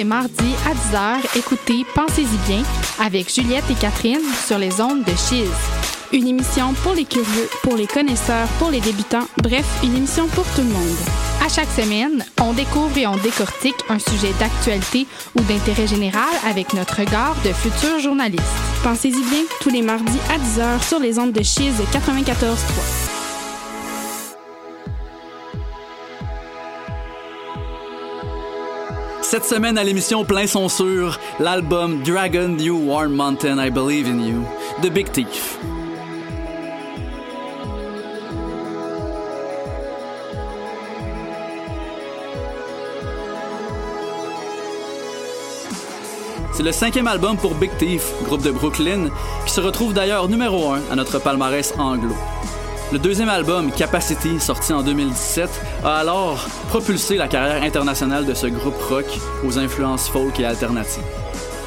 les mardis à 10h, écoutez Pensez-y bien avec Juliette et Catherine sur les ondes de Chiz. Une émission pour les curieux, pour les connaisseurs, pour les débutants, bref, une émission pour tout le monde. À chaque semaine, on découvre et on décortique un sujet d'actualité ou d'intérêt général avec notre regard de futurs journalistes. Pensez-y bien, tous les mardis à 10h sur les ondes de Chiz 94.3. Cette semaine à l'émission Plein son sur l'album Dragon New Warm Mountain I Believe in You de Big Thief. C'est le cinquième album pour Big Thief, groupe de Brooklyn, qui se retrouve d'ailleurs numéro 1 à notre palmarès anglo. Le deuxième album, Capacity, sorti en 2017, a alors propulsé la carrière internationale de ce groupe rock aux influences folk et alternatives.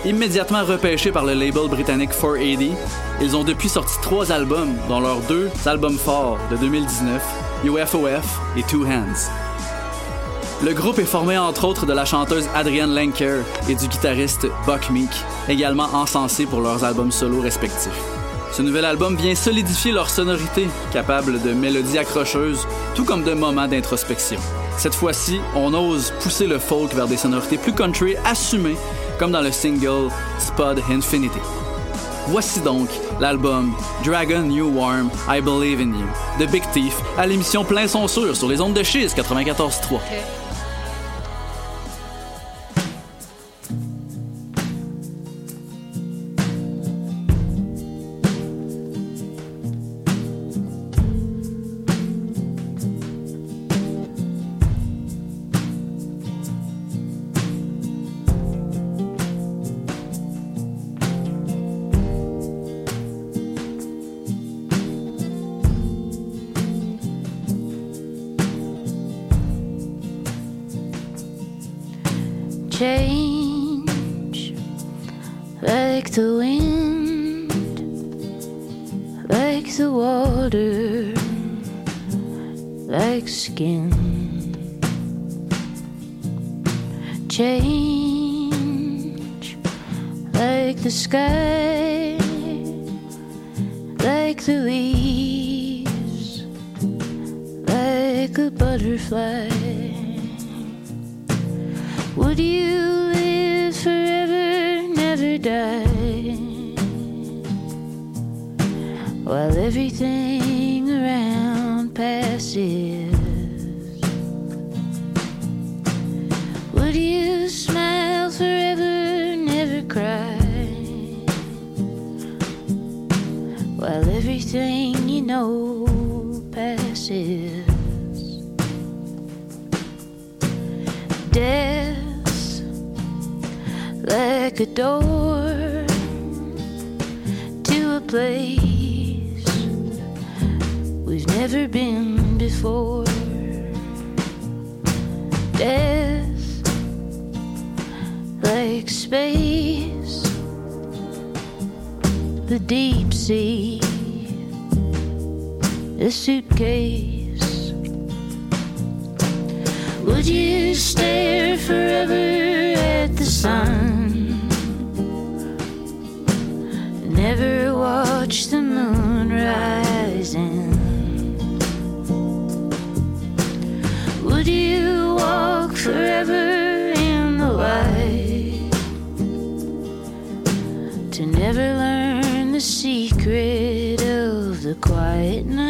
Immédiatement repêchés par le label britannique 480, ils ont depuis sorti trois albums, dont leurs deux albums forts de 2019, UFOF et Two Hands. Le groupe est formé entre autres de la chanteuse Adrienne Lenker et du guitariste Buck Meek, également encensés pour leurs albums solo respectifs. Ce nouvel album vient solidifier leur sonorité, capable de mélodies accrocheuses, tout comme de moments d'introspection. Cette fois-ci, on ose pousser le folk vers des sonorités plus country assumées, comme dans le single Spud Infinity. Voici donc l'album Dragon New Warm I Believe in You de Big Thief à l'émission Plein son sur les ondes de Chiz 94.3. change sky, like the leaves, like a butterfly. Door watch the moon rising. Would you walk forever in the light? To never learn the secret of the quiet night.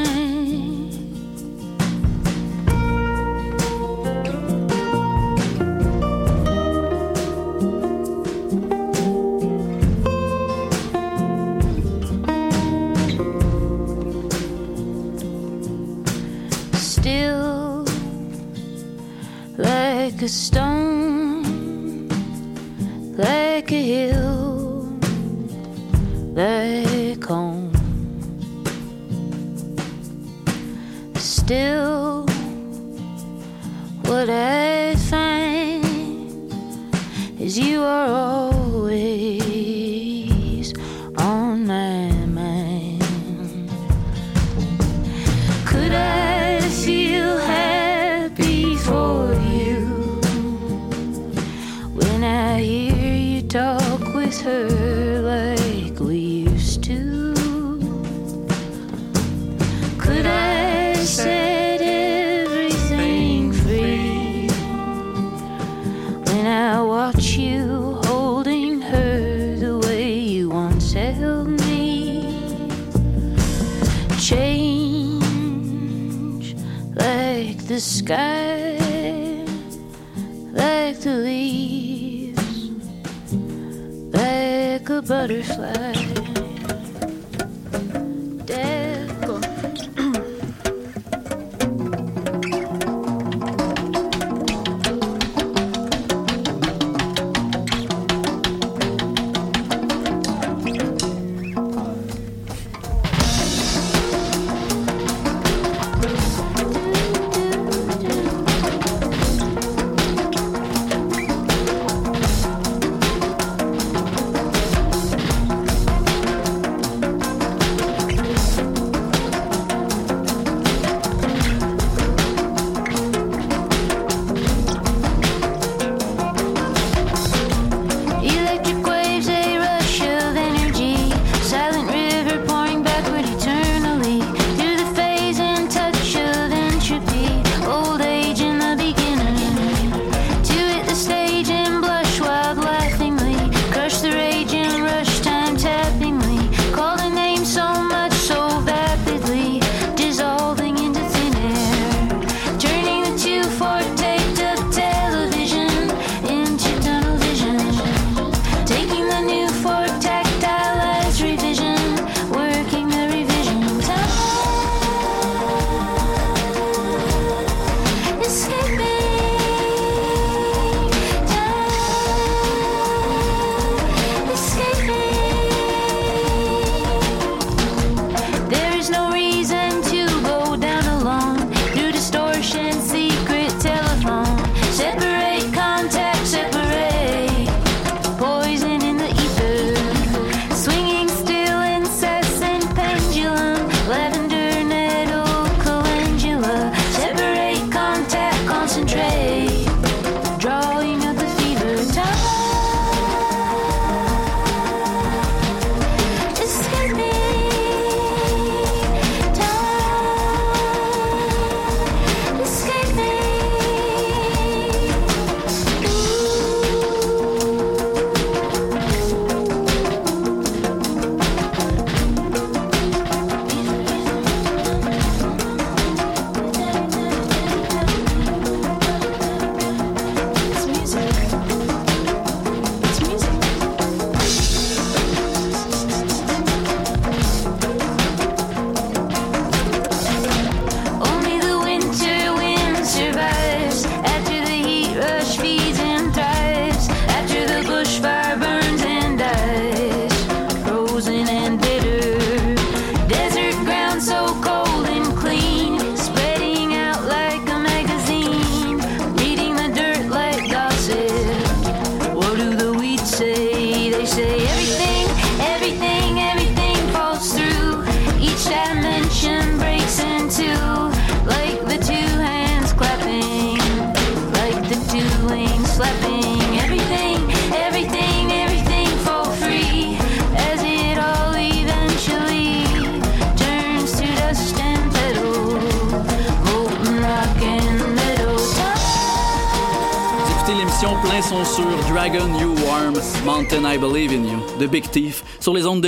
A stone, butterfly.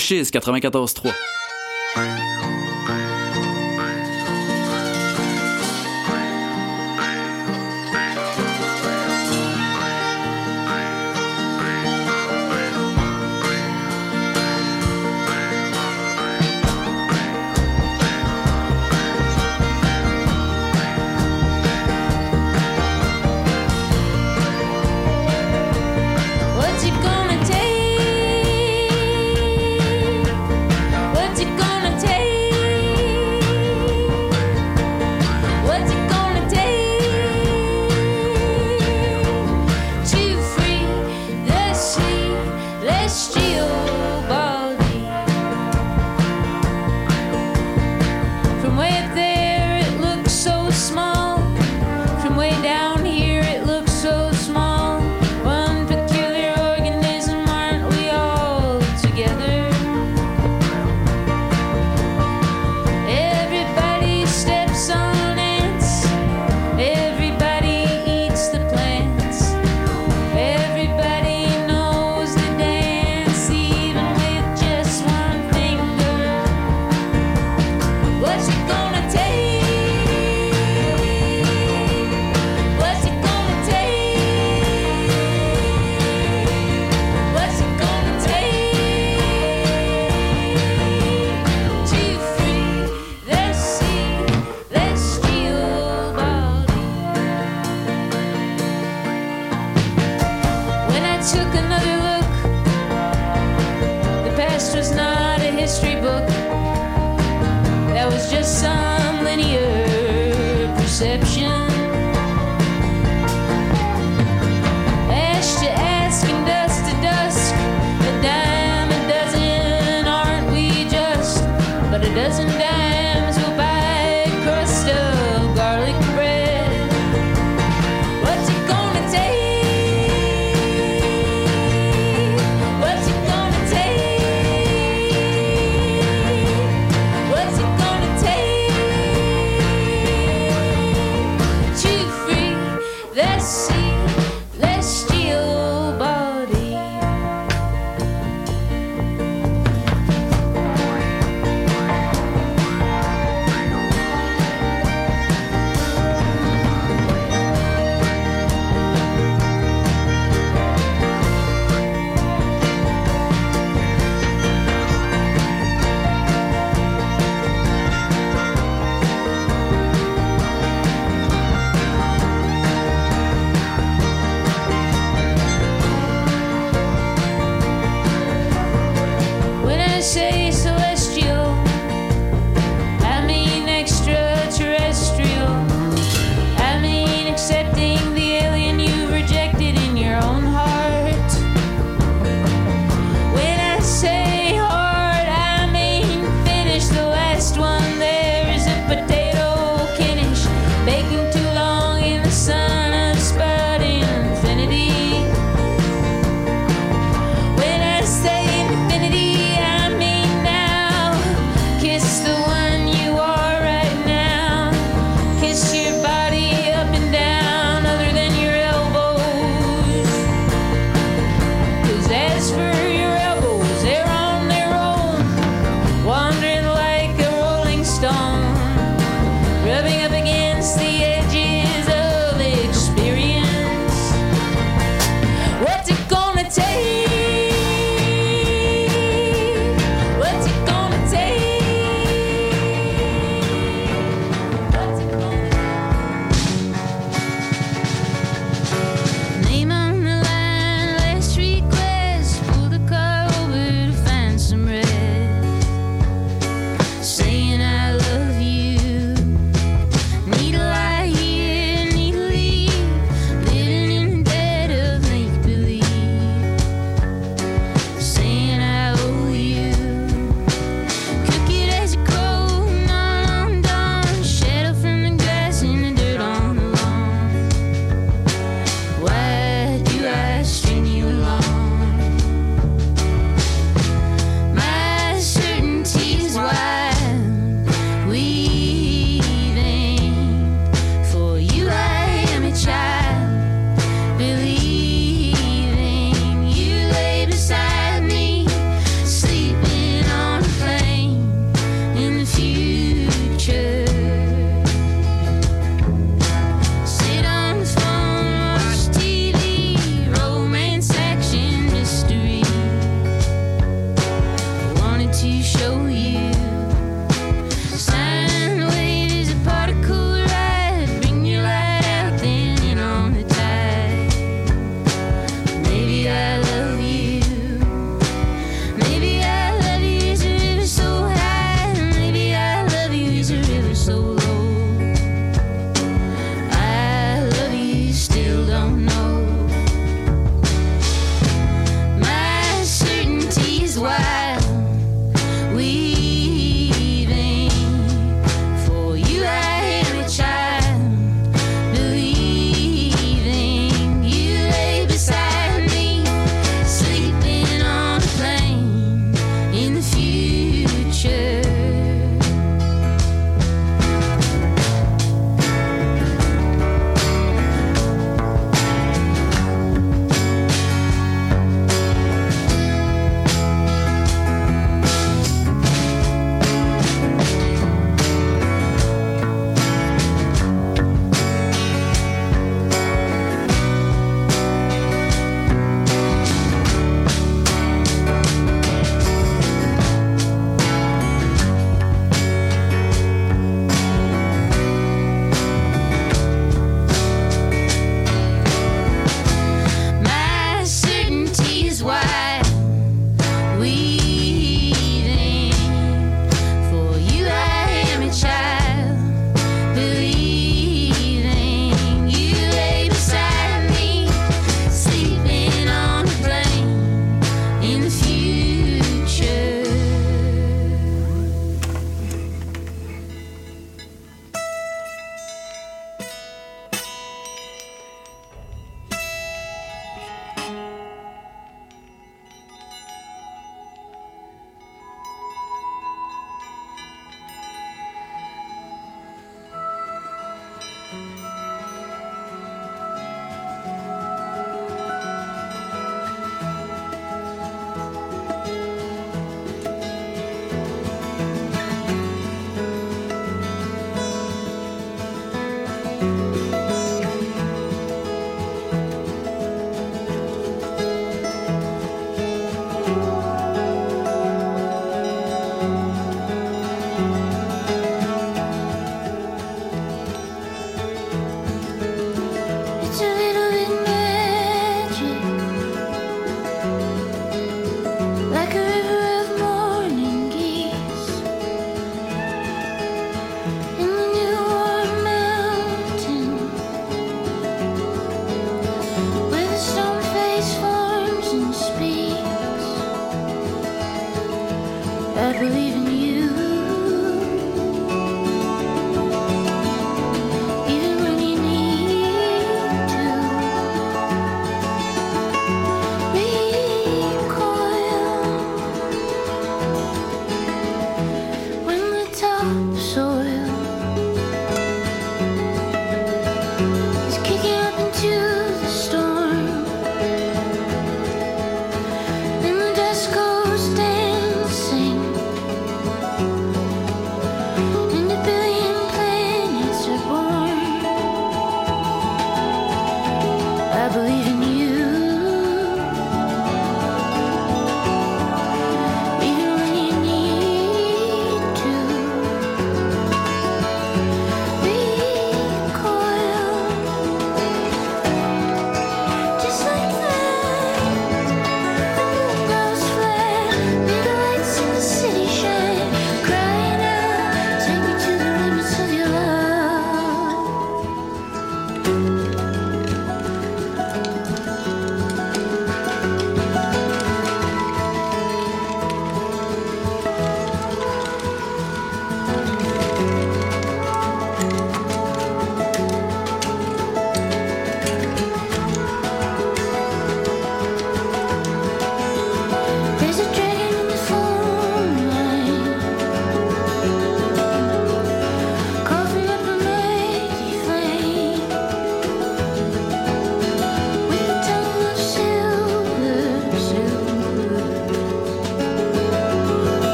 Chiz 94.3. the celestial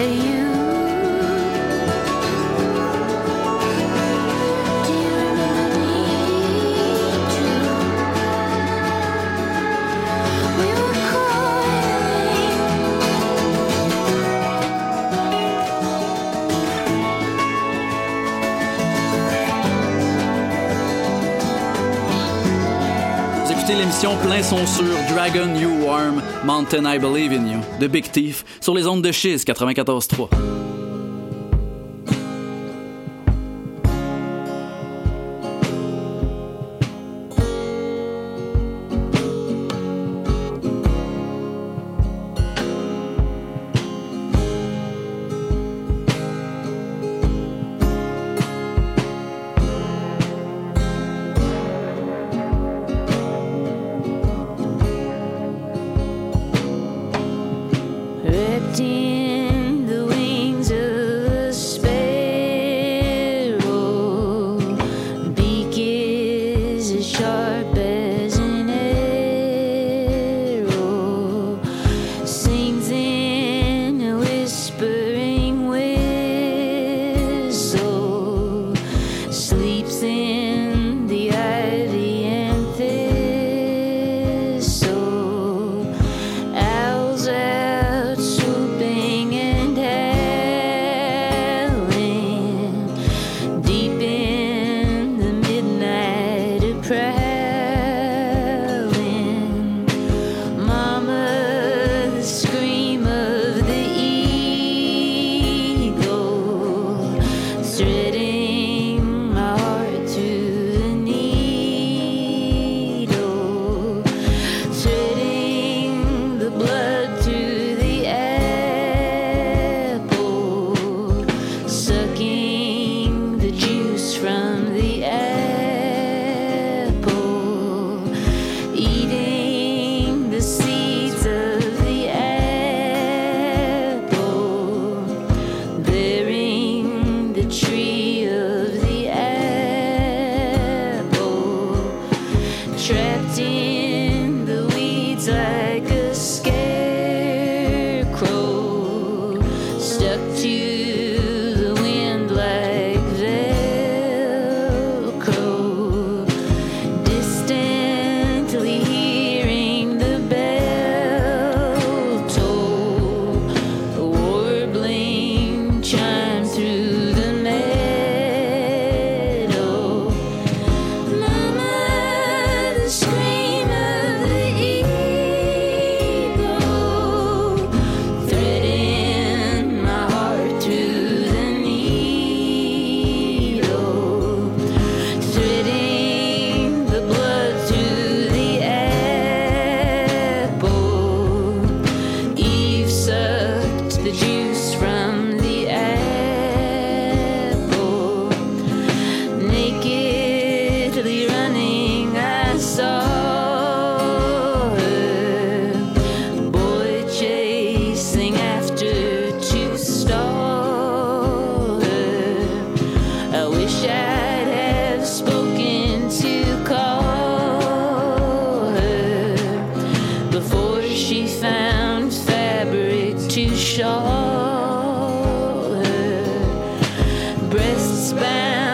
say you plein son sur Dragon You Warm, Mountain I Believe in You, de Big Thief, sur les ondes de Chiz 94.3. breast span.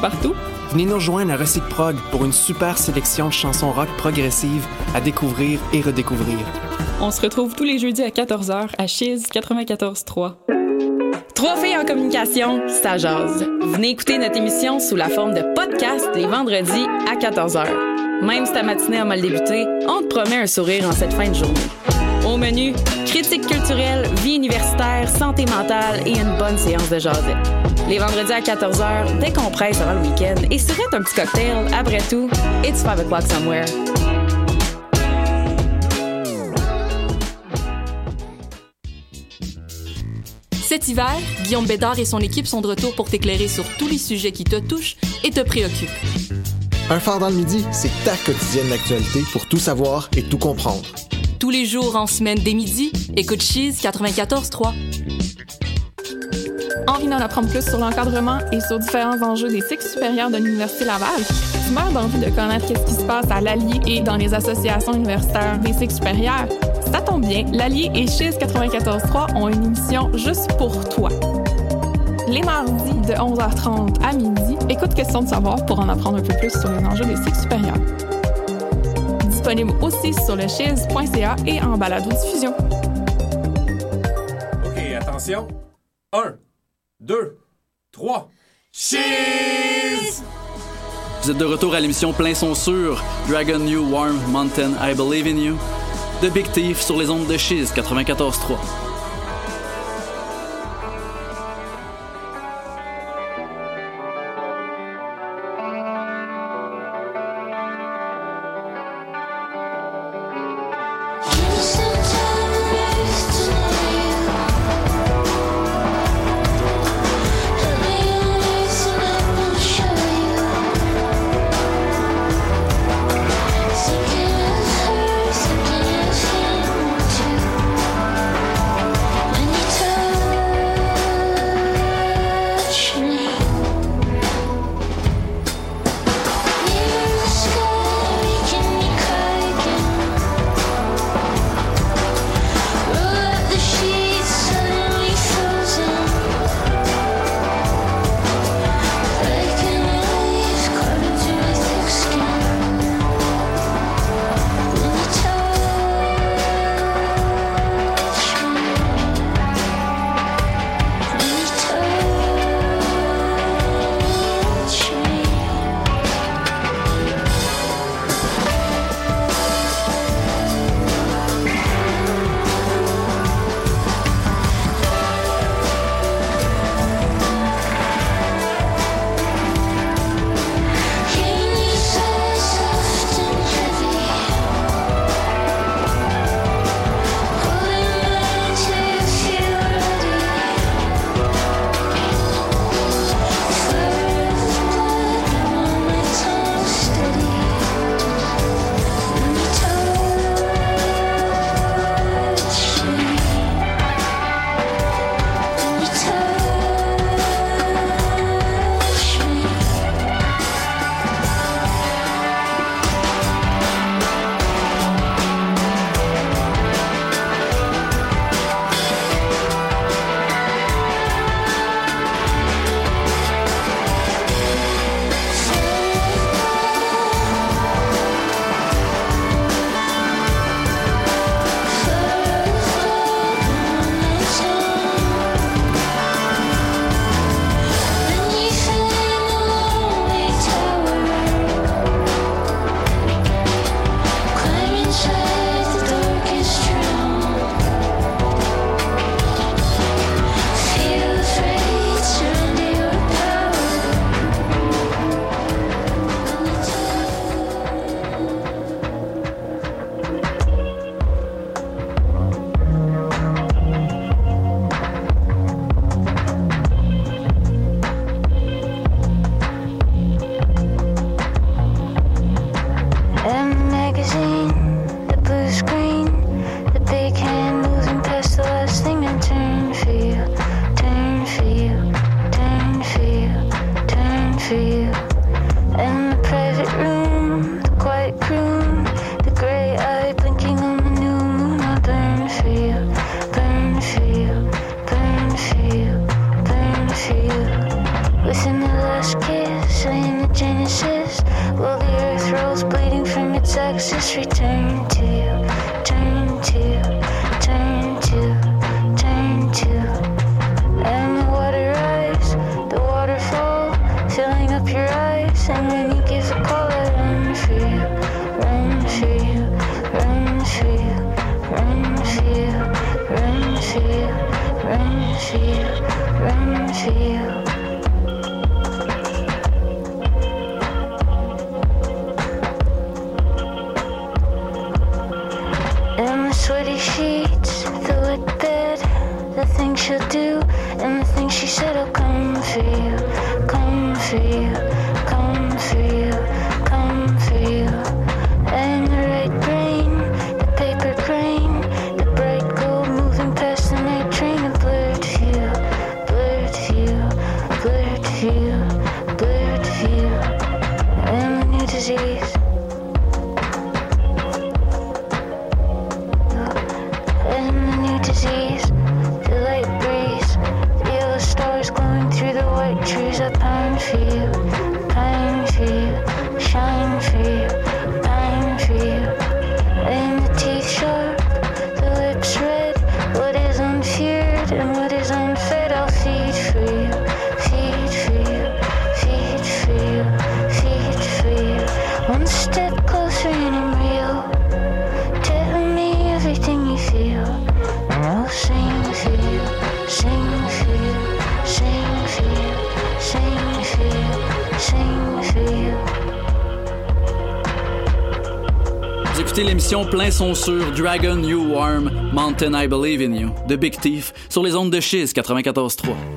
Partout? Venez nous rejoindre à Recyc Prog pour une super sélection de chansons rock progressives à découvrir et redécouvrir. On se retrouve tous les jeudis à 14h à Chiz 94.3. Trois filles en communication, ça jase. Venez écouter notre émission sous la forme de podcast les vendredis à 14h. Même si ta matinée a mal débuté, on te promet un sourire en cette fin de journée. Au menu, critique culturelle, vie universitaire, santé mentale et une bonne séance de jasette. Les vendredis à 14h, décompresse avant le week-end et surette un petit cocktail. Après tout, it's 5 o'clock somewhere. Cet hiver, Guillaume Bédard et son équipe sont de retour pour t'éclairer sur tous les sujets qui te touchent et te préoccupent. Un phare dans le midi, c'est ta quotidienne d'actualité pour tout savoir et tout comprendre. Tous les jours en semaine dès midi, écoute Cheese 94.3. Envie d'en apprendre plus sur l'encadrement et sur différents enjeux des cycles supérieurs de l'Université Laval? Tu meurs d'envie de connaître ce qui se passe à l'Allier et dans les associations universitaires des cycles supérieurs? Ça tombe bien, l'Allier et Chiz 94.3 ont une émission juste pour toi. Les mardis de 11h30 à midi, écoute Question de savoir pour en apprendre un peu plus sur les enjeux des cycles supérieurs. Disponible aussi sur le chiz.ca et en balado-diffusion. OK, attention. 1, 2, 3. Cheese! Vous êtes de retour à l'émission Plein son sur Dragon New Warm Mountain I Believe in You de Big Thief sur les ondes de Chiz 94.3. l'émission Plein son sur Dragon You Warm, Mountain I Believe in You, de Big Thief, sur les ondes de Chiz 94.3.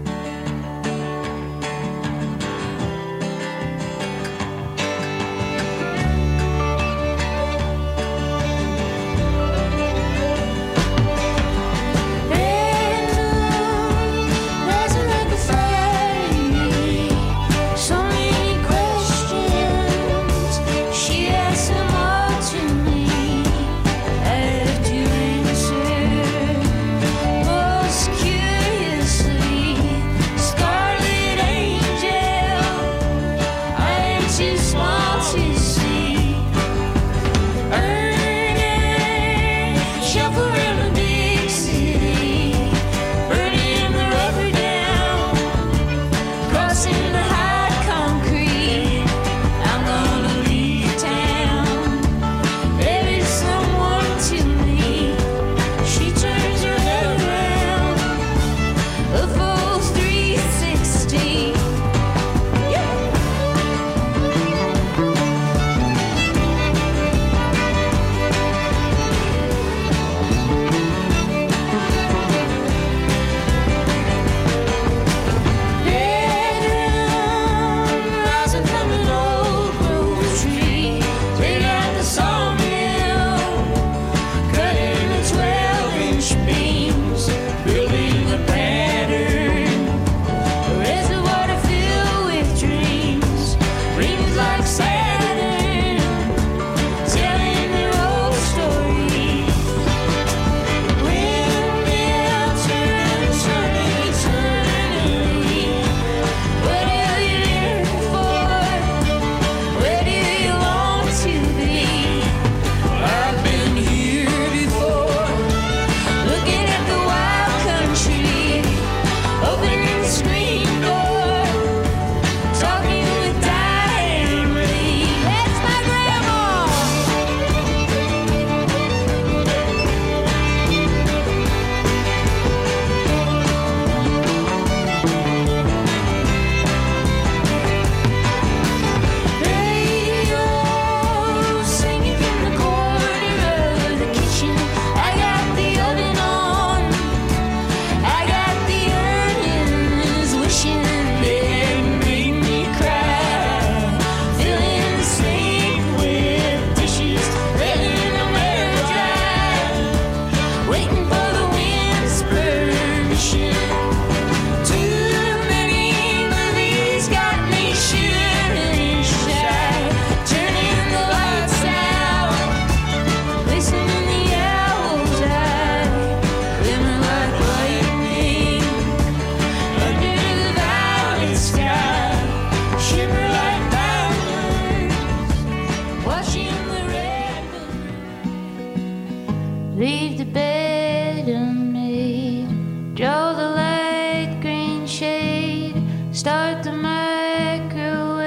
the microwave,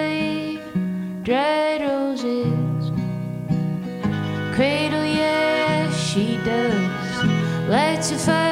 dried roses. Cradle, yeah, she does. Lights a fire.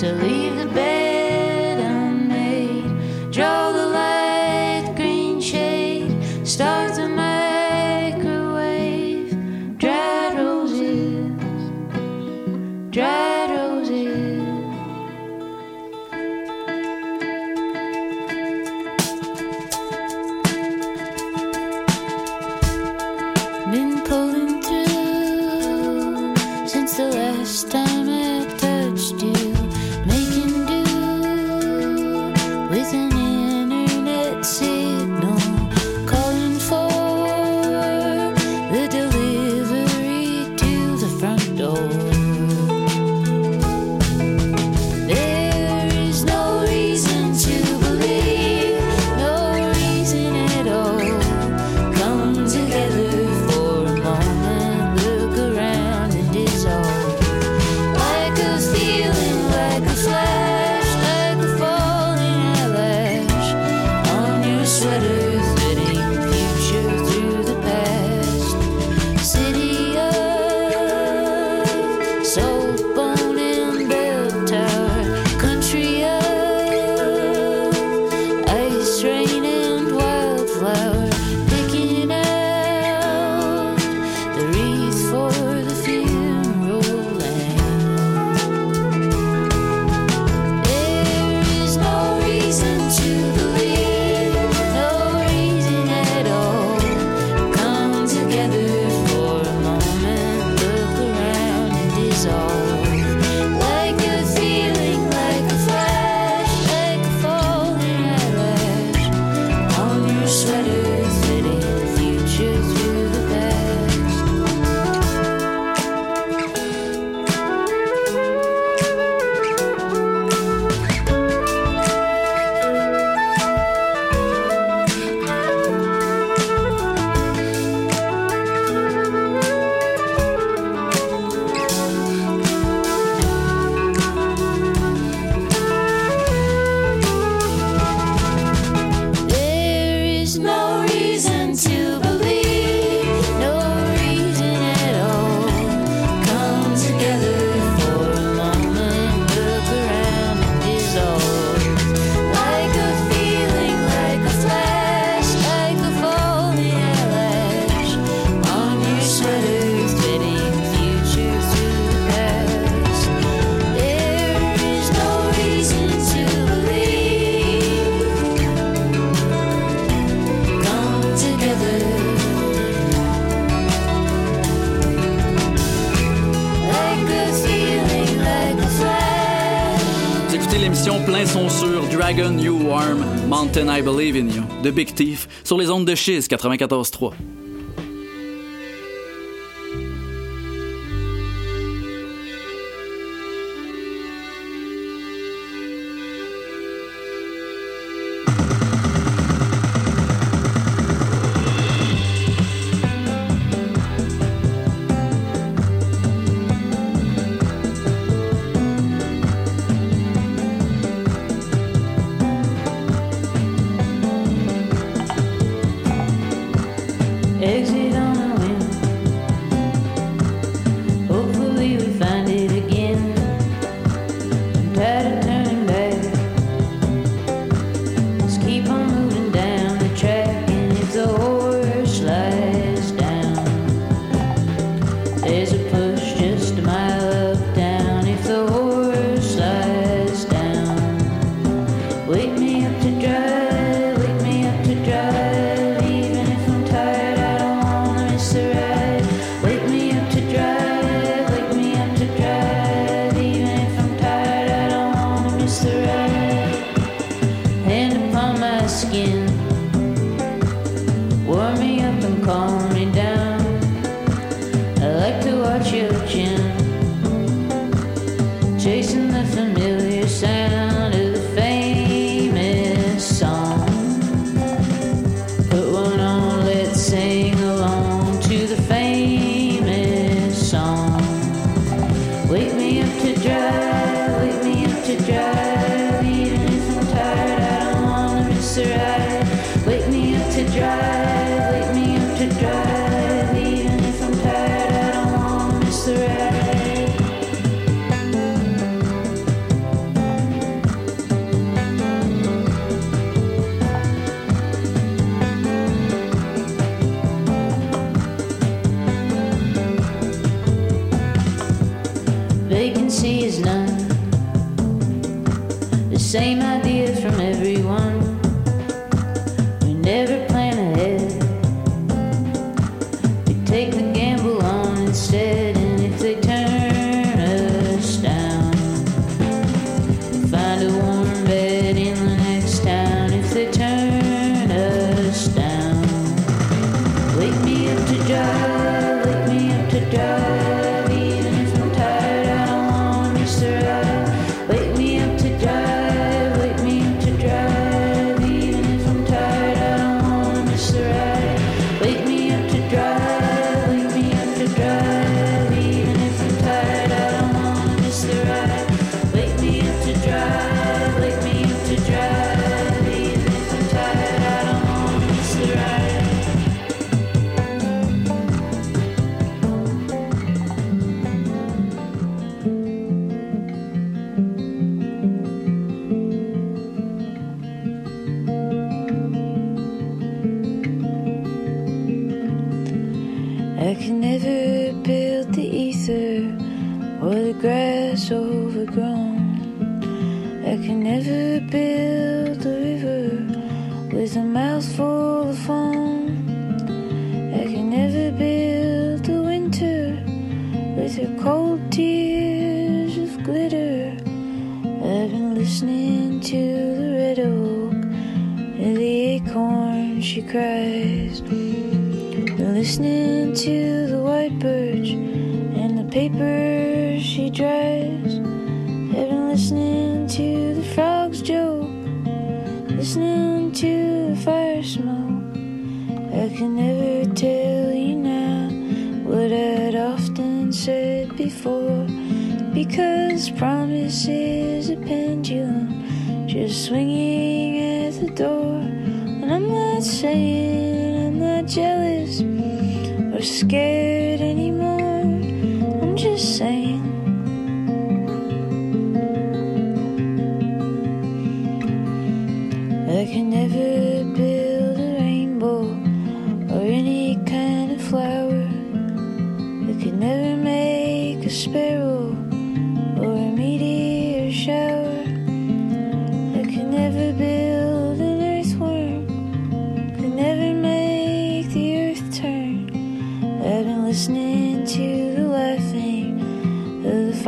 to leave the bed. Mountain I Believe in You de Big Thief sur les ondes de Chiz 94.3.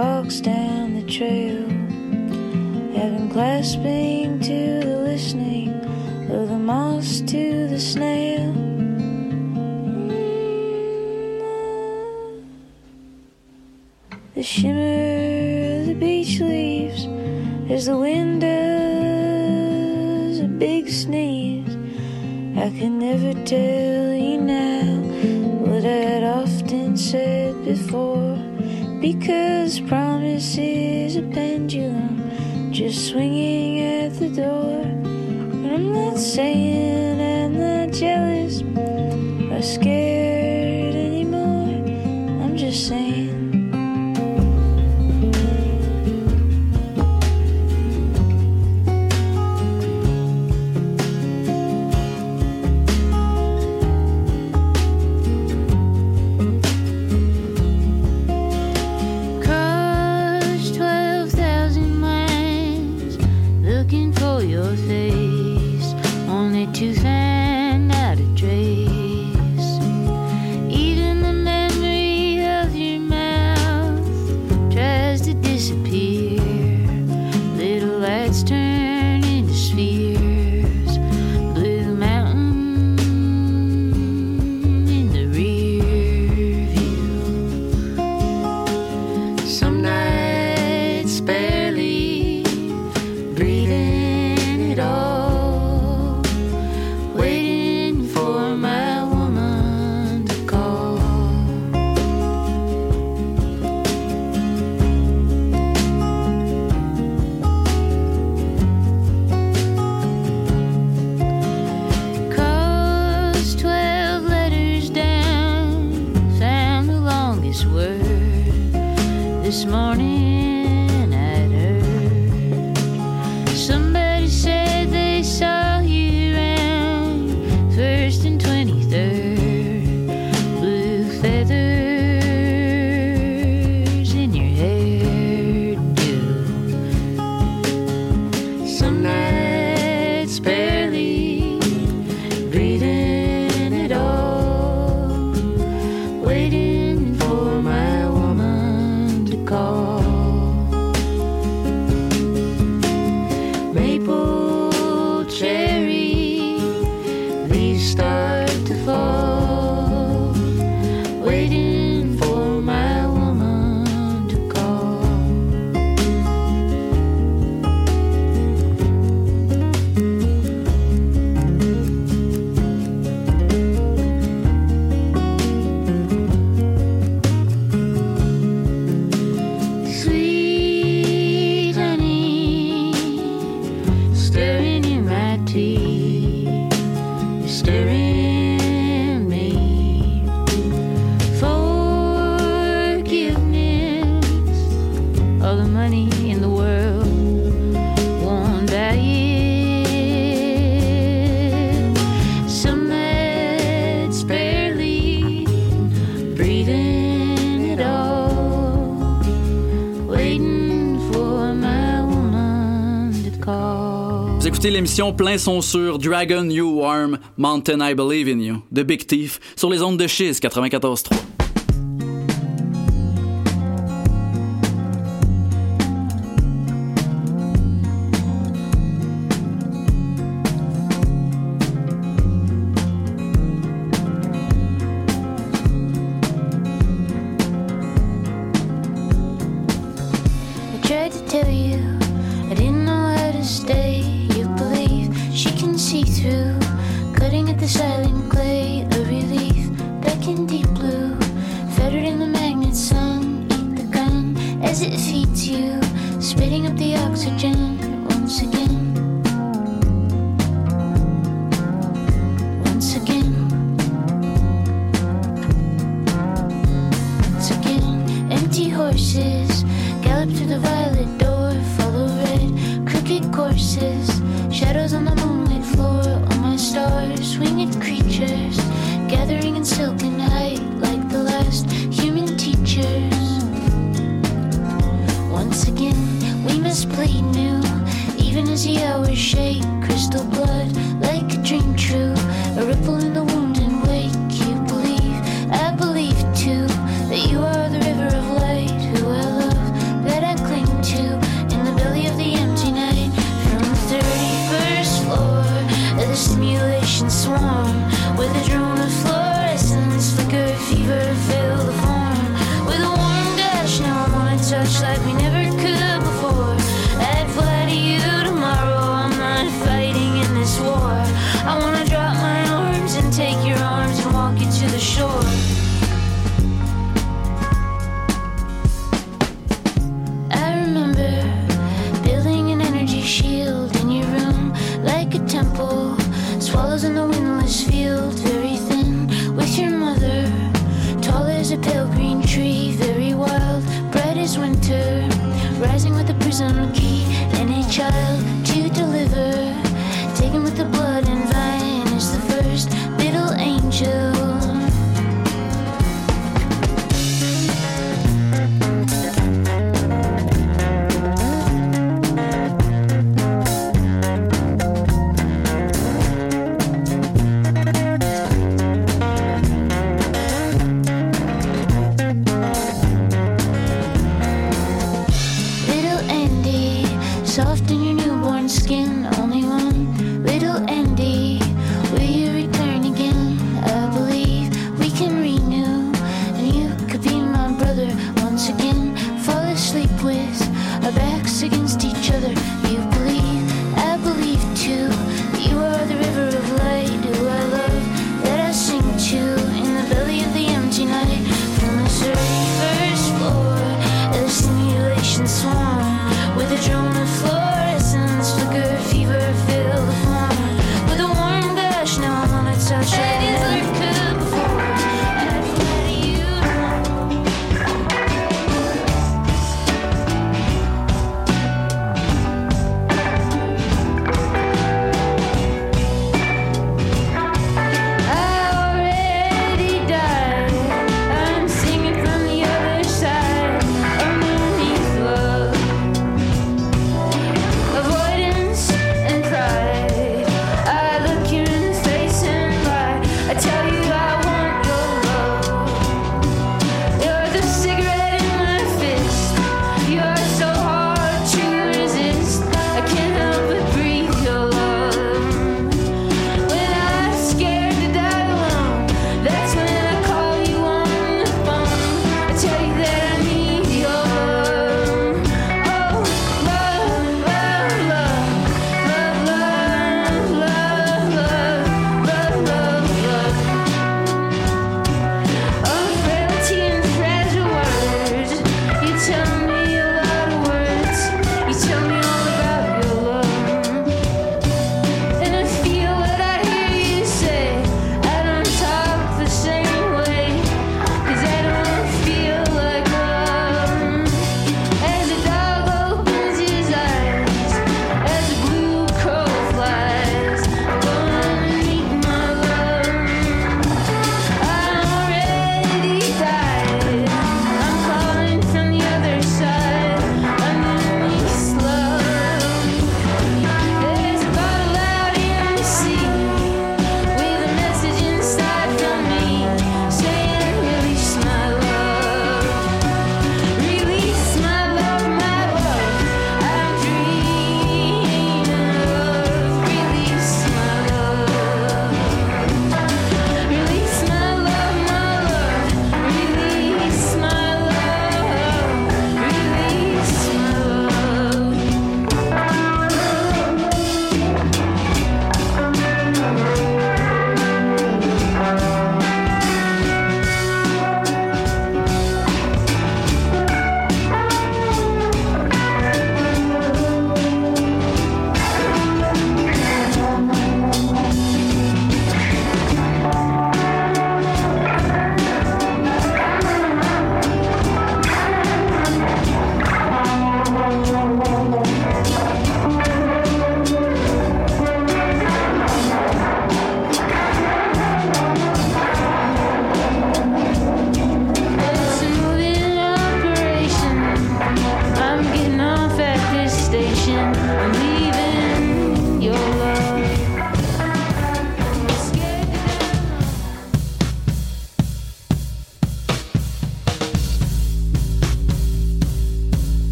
fox down the trail. Heaven clasping to the listening of the moss to the snail. Mm-hmm. The shimmer of the beach leaves as the wind does a big sneeze. I can never tell. This promise is a pendulum just swinging at the door. And I'm not saying l'émission Plein son sur Dragon You Arm Mountain I Believe in You de Big Thief sur les ondes de Chiz 94.3.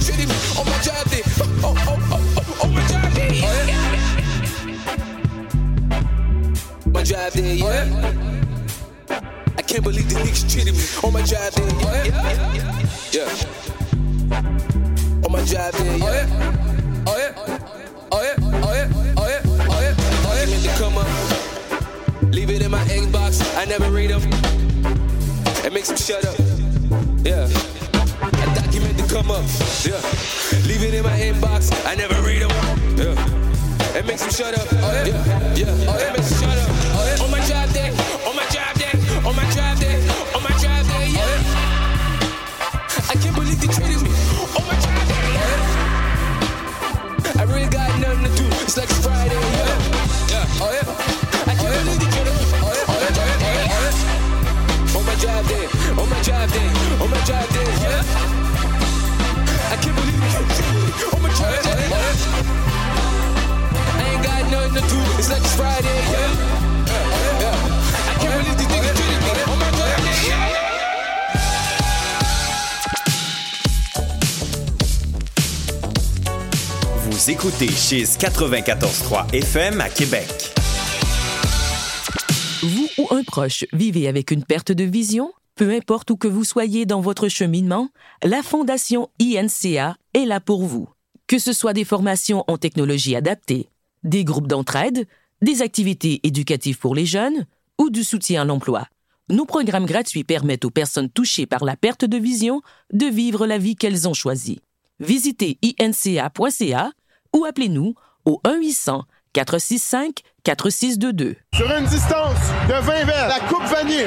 believe these niggas treated on my day. Oh, oh, oh, oh, on my yeah. My drive day, yeah. I can't believe the niggas treated me on my drive day, yeah. Yeah. On my drive day, yeah. Oh yeah. Oh yeah. Oh yeah. Oh yeah. Oh yeah. Oh yeah. To come up. Leave it in my inbox. I never read them. It makes them shut up. Yeah. I document to come up. Yeah. Leave it in my inbox. I never read them. Yeah. It makes them shut up. Oh yeah. Yeah. yeah. Oh, it makes them shut up. Oh yeah. On my drive day. On my drive day. On my drive day. On my drive day. Yeah. Oh, I can't believe they treated me. On my drive day. Oh, yeah. I really got nothing to do. It's like Friday. Yeah. Yeah. Oh yeah. I can't oh, believe they treated me. Oh yeah. Oh yeah. Oh yeah. Oh yeah. On my drive day. On my drive day. On my drive day. They treated me. On my drive day. Yeah. I ain't got nothing to do. It's like it's Friday. Yeah. Yeah. yeah. I can't believe these niggas treated me. On my drive day. Yeah. Vous écoutez Chiz 94.3 FM à Québec. Vous ou un proche vivez avec une perte de vision? Peu importe où que vous soyez dans votre cheminement, la Fondation INCA est là pour vous. Que ce soit des formations en technologie adaptée, des groupes d'entraide, des activités éducatives pour les jeunes ou du soutien à l'emploi, nos programmes gratuits permettent aux personnes touchées par la perte de vision de vivre la vie qu'elles ont choisie. Visitez inca.ca ou appelez-nous au 1-800-465-4622. Sur une distance de 20 verres, la Coupe Vanier